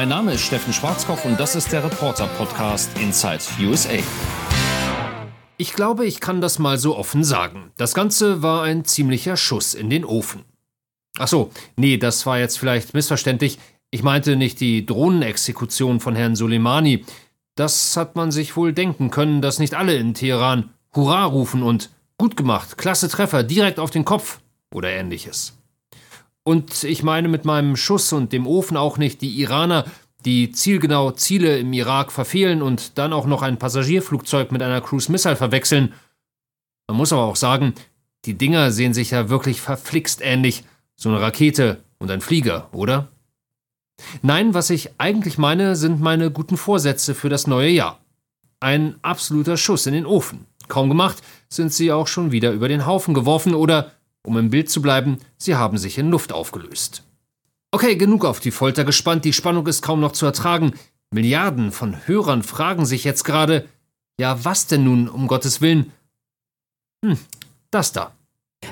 Mein Name ist Steffen Schwarzkopf und das ist der Reporter-Podcast Inside USA. Ich glaube, ich kann das mal so offen sagen. Das Ganze war ein ziemlicher Schuss in den Ofen. Ach so, nee, das war jetzt vielleicht missverständlich. Ich meinte nicht die Drohnenexekution von Herrn Soleimani. Das hat man sich wohl denken können, dass nicht alle in Teheran Hurra rufen und gut gemacht, klasse Treffer, direkt auf den Kopf oder ähnliches. Und ich meine mit meinem Schuss und dem Ofen auch nicht die Iraner, die zielgenau Ziele im Irak verfehlen und dann auch noch ein Passagierflugzeug mit einer Cruise Missile verwechseln. Man muss aber auch sagen, die Dinger sehen sich ja wirklich verflixt ähnlich, so eine Rakete und ein Flieger, oder? Nein, was ich eigentlich meine, sind meine guten Vorsätze für das neue Jahr. Ein absoluter Schuss in den Ofen. Kaum gemacht, sind sie auch schon wieder über den Haufen geworfen oder, um im Bild zu bleiben, sie haben sich in Luft aufgelöst. Okay, genug auf die Folter gespannt, die Spannung ist kaum noch zu ertragen. Milliarden von Hörern fragen sich jetzt gerade, ja, was denn nun, um Gottes Willen? Hm, das da.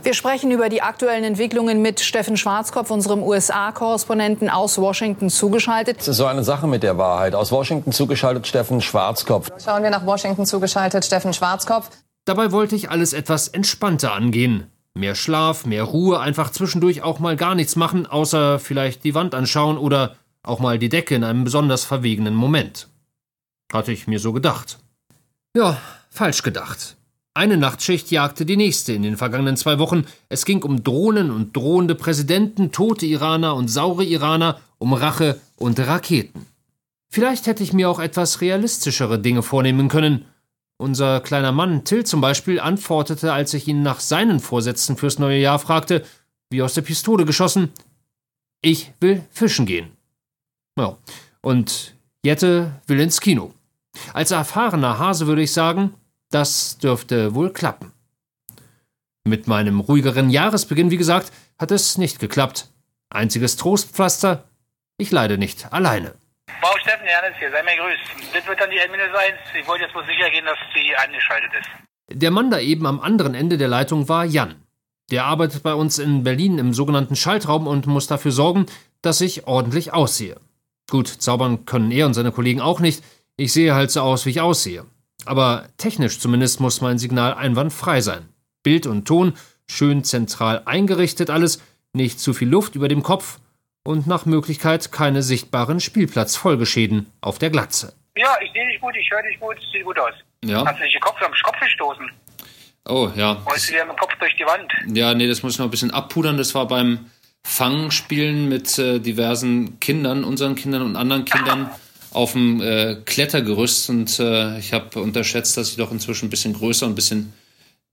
Wir sprechen über die aktuellen Entwicklungen mit Steffen Schwarzkopf, unserem USA-Korrespondenten aus Washington zugeschaltet. Es ist so eine Sache mit der Wahrheit. Aus Washington zugeschaltet Steffen Schwarzkopf. Schauen wir nach Washington zugeschaltet Steffen Schwarzkopf. Dabei wollte ich alles etwas entspannter angehen. Mehr Schlaf, mehr Ruhe, einfach zwischendurch auch mal gar nichts machen, außer vielleicht die Wand anschauen oder auch mal die Decke in einem besonders verwegenen Moment. Hatte ich mir so gedacht. Ja, falsch gedacht. Eine Nachtschicht jagte die nächste in den vergangenen zwei Wochen. Es ging um Drohnen und drohende Präsidenten, tote Iraner und saure Iraner, um Rache und Raketen. Vielleicht hätte ich mir auch etwas realistischere Dinge vornehmen können. Unser kleiner Mann Till zum Beispiel antwortete, als ich ihn nach seinen Vorsätzen fürs neue Jahr fragte, wie aus der Pistole geschossen, ich will fischen gehen. Ja, und Jette will ins Kino. Als erfahrener Hase würde ich sagen, das dürfte wohl klappen. Mit meinem ruhigeren Jahresbeginn, wie gesagt, hat es nicht geklappt. Einziges Trostpflaster, ich leide nicht alleine. Steffen, Ernest hier, sei mir grüßt. Das wird dann die Admin sein. Ich wollte jetzt bloß sicher gehen, dass sie angeschaltet ist. Der Mann da eben am anderen Ende der Leitung war Jan. Der arbeitet bei uns in Berlin im sogenannten Schaltraum und muss dafür sorgen, dass ich ordentlich aussehe. Gut, zaubern können er und seine Kollegen auch nicht. Ich sehe halt so aus, wie ich aussehe. Aber technisch zumindest muss mein Signal einwandfrei sein. Bild und Ton schön zentral eingerichtet alles, nicht zu viel Luft über dem Kopf und nach Möglichkeit keine sichtbaren Spielplatzfolgeschäden auf der Glatze. Ja, ich sehe dich gut, ich höre dich gut, sieht gut aus. Ja. Hast du dich den Kopf am Kopf gestoßen? Oh, ja. Wolltest du dir mit dem Kopf durch die Wand? Ja, nee, das muss ich noch ein bisschen abpudern. Das war beim Fangspielen mit äh, diversen Kindern, unseren Kindern und anderen Kindern auf dem äh, Klettergerüst und äh, ich habe unterschätzt, dass ich doch inzwischen ein bisschen größer und ein bisschen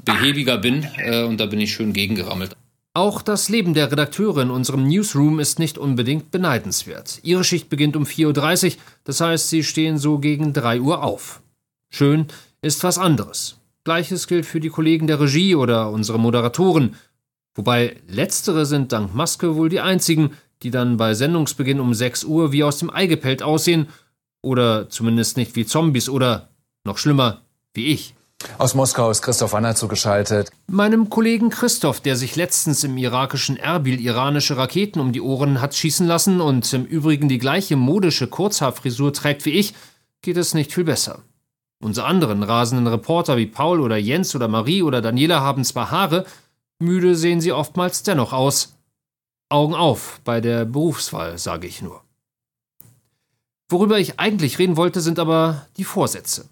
behäbiger bin äh, und da bin ich schön gegengerammelt. Auch das Leben der Redakteure in unserem Newsroom ist nicht unbedingt beneidenswert. Ihre Schicht beginnt um 4.30 Uhr, das heißt, sie stehen so gegen 3 Uhr auf. Schön ist was anderes. Gleiches gilt für die Kollegen der Regie oder unsere Moderatoren, wobei letztere sind dank Maske wohl die einzigen, die dann bei Sendungsbeginn um 6 Uhr wie aus dem Ei gepellt aussehen oder zumindest nicht wie Zombies oder, noch schlimmer, wie ich. Aus Moskau ist Christoph Wanner zugeschaltet. Meinem Kollegen Christoph, der sich letztens im irakischen Erbil iranische Raketen um die Ohren hat schießen lassen und im Übrigen die gleiche modische Kurzhaarfrisur trägt wie ich, geht es nicht viel besser. Unsere anderen rasenden Reporter wie Paul oder Jens oder Marie oder Daniela haben zwar Haare, müde sehen sie oftmals dennoch aus. Augen auf bei der Berufswahl, sage ich nur. Worüber ich eigentlich reden wollte, sind aber die Vorsätze.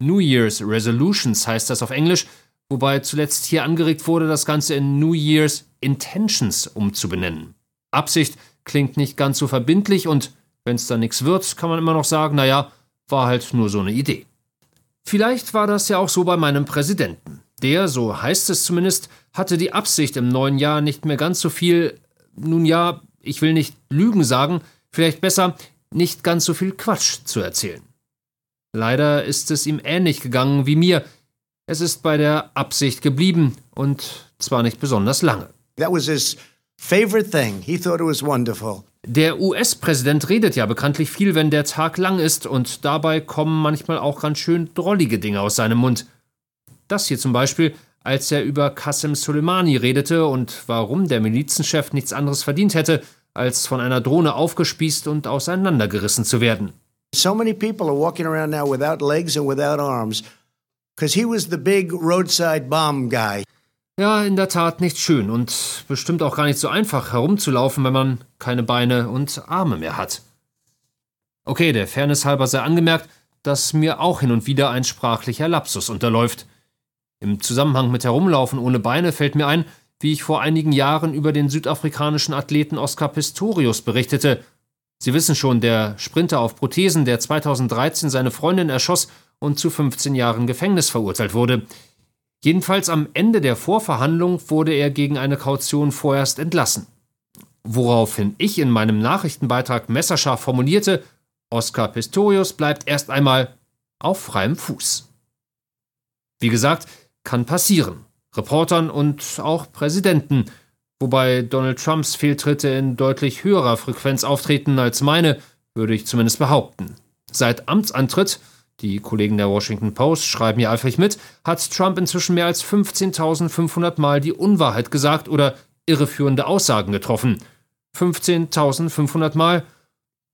New Year's Resolutions heißt das auf Englisch, wobei zuletzt hier angeregt wurde, das Ganze in New Year's Intentions umzubenennen. Absicht klingt nicht ganz so verbindlich und wenn es da nichts wird, kann man immer noch sagen, naja, war halt nur so eine Idee. Vielleicht war das ja auch so bei meinem Präsidenten. Der, so heißt es zumindest, hatte die Absicht im neuen Jahr nicht mehr ganz so viel, nun ja, ich will nicht Lügen sagen, vielleicht besser, nicht ganz so viel Quatsch zu erzählen. Leider ist es ihm ähnlich gegangen wie mir. Es ist bei der Absicht geblieben und zwar nicht besonders lange. That was his favorite thing. He thought it was wonderful. Der US-Präsident redet ja bekanntlich viel, wenn der Tag lang ist, und dabei kommen manchmal auch ganz schön drollige Dinge aus seinem Mund. Das hier zum Beispiel, als er über Qasem Soleimani redete und warum der Milizenchef nichts anderes verdient hätte, als von einer Drohne aufgespießt und auseinandergerissen zu werden. So many people are walking around now without legs and without arms because he was the big roadside bomb guy. Ja, in der Tat nicht schön und bestimmt auch gar nicht so einfach herumzulaufen, wenn man keine Beine und Arme mehr hat. Okay, der Fairness halber sei angemerkt, dass mir auch hin und wieder ein sprachlicher Lapsus unterläuft. Im Zusammenhang mit Herumlaufen ohne Beine fällt mir ein, wie ich vor einigen Jahren über den südafrikanischen Athleten Oscar Pistorius berichtete. Sie wissen schon, der Sprinter auf Prothesen, der 2013 seine Freundin erschoss und zu 15 Jahren Gefängnis verurteilt wurde. Jedenfalls am Ende der Vorverhandlung wurde er gegen eine Kaution vorerst entlassen. Woraufhin ich in meinem Nachrichtenbeitrag messerscharf formulierte, Oscar Pistorius bleibt erst einmal auf freiem Fuß. Wie gesagt, kann passieren. Reportern und auch Präsidenten, wobei Donald Trumps Fehltritte in deutlich höherer Frequenz auftreten als meine, würde ich zumindest behaupten. Seit Amtsantritt, die Kollegen der Washington Post schreiben hier eifrig mit, hat Trump inzwischen mehr als 15.500 Mal die Unwahrheit gesagt oder irreführende Aussagen getroffen. 15.500 Mal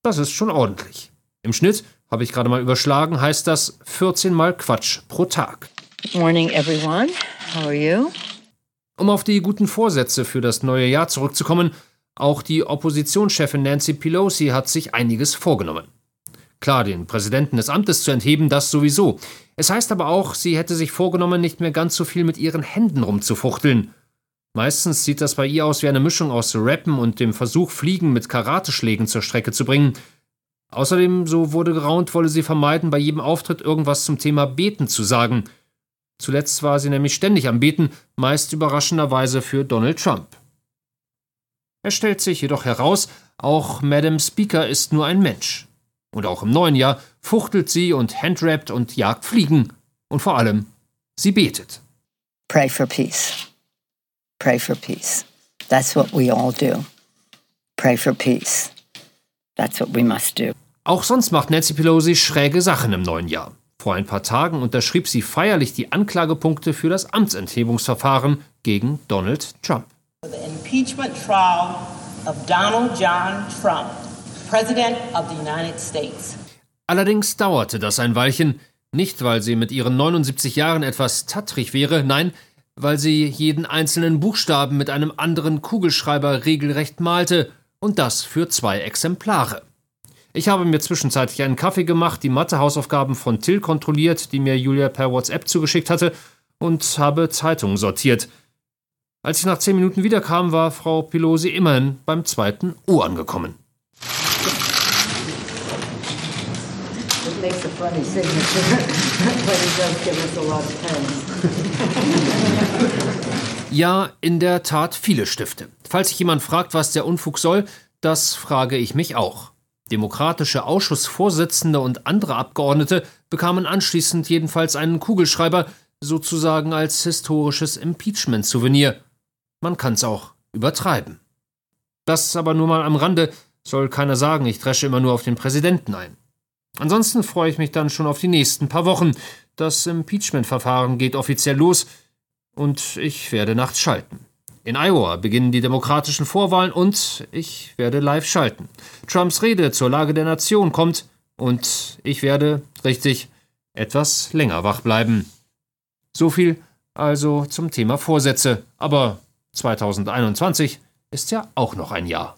das ist schon ordentlich. Im Schnitt, habe ich gerade mal überschlagen, heißt das 14 Mal Quatsch pro Tag. Morning, everyone. How are you? Um auf die guten Vorsätze für das neue Jahr zurückzukommen, auch die Oppositionschefin Nancy Pelosi hat sich einiges vorgenommen. Klar, den Präsidenten des Amtes zu entheben, das sowieso. Es heißt aber auch, sie hätte sich vorgenommen, nicht mehr ganz so viel mit ihren Händen rumzufuchteln. Meistens sieht das bei ihr aus wie eine Mischung aus Rappen und dem Versuch, Fliegen mit Karateschlägen zur Strecke zu bringen. Außerdem, so wurde geraunt, wolle sie vermeiden, bei jedem Auftritt irgendwas zum Thema Beten zu sagen. Zuletzt war sie nämlich ständig am Beten, meist überraschenderweise für Donald Trump. Es stellt sich jedoch heraus, auch Madam Speaker ist nur ein Mensch. Und auch im neuen Jahr fuchtelt sie und handrappt und jagt Fliegen. Und vor allem, sie betet. Pray for peace. Pray for peace. That's what we all do. Pray for peace. That's what we must do. Auch sonst macht Nancy Pelosi schräge Sachen im neuen Jahr. Vor ein paar Tagen unterschrieb sie feierlich die Anklagepunkte für das Amtsenthebungsverfahren gegen Donald Trump. The impeachment trial of Donald John Trump, President of the United States. Allerdings dauerte das ein Weilchen, nicht weil sie mit ihren 79 Jahren etwas tattrig wäre, nein, weil sie jeden einzelnen Buchstaben mit einem anderen Kugelschreiber regelrecht malte, und das für zwei Exemplare. Ich habe mir zwischenzeitlich einen Kaffee gemacht, die Mathehausaufgaben von Till kontrolliert, die mir Julia per WhatsApp zugeschickt hatte, und habe Zeitungen sortiert. Als ich nach zehn Minuten wiederkam, war Frau Pelosi immerhin beim zweiten O angekommen. It makes a funny signature, but it does give us a lot of pens. Ja, in der Tat viele Stifte. Falls sich jemand fragt, was der Unfug soll, das frage ich mich auch. Demokratische Ausschussvorsitzende und andere Abgeordnete bekamen anschließend jedenfalls einen Kugelschreiber, sozusagen als historisches Impeachment-Souvenir. Man kann's auch übertreiben. Das aber nur mal am Rande, soll keiner sagen, ich dresche immer nur auf den Präsidenten ein. Ansonsten freue ich mich dann schon auf die nächsten paar Wochen. Das Impeachment-Verfahren geht offiziell los und ich werde nachts schalten. In Iowa beginnen die demokratischen Vorwahlen und ich werde live schalten. Trumps Rede zur Lage der Nation kommt und ich werde, richtig, etwas länger wach bleiben. So viel also zum Thema Vorsätze. Aber 2021 ist ja auch noch ein Jahr.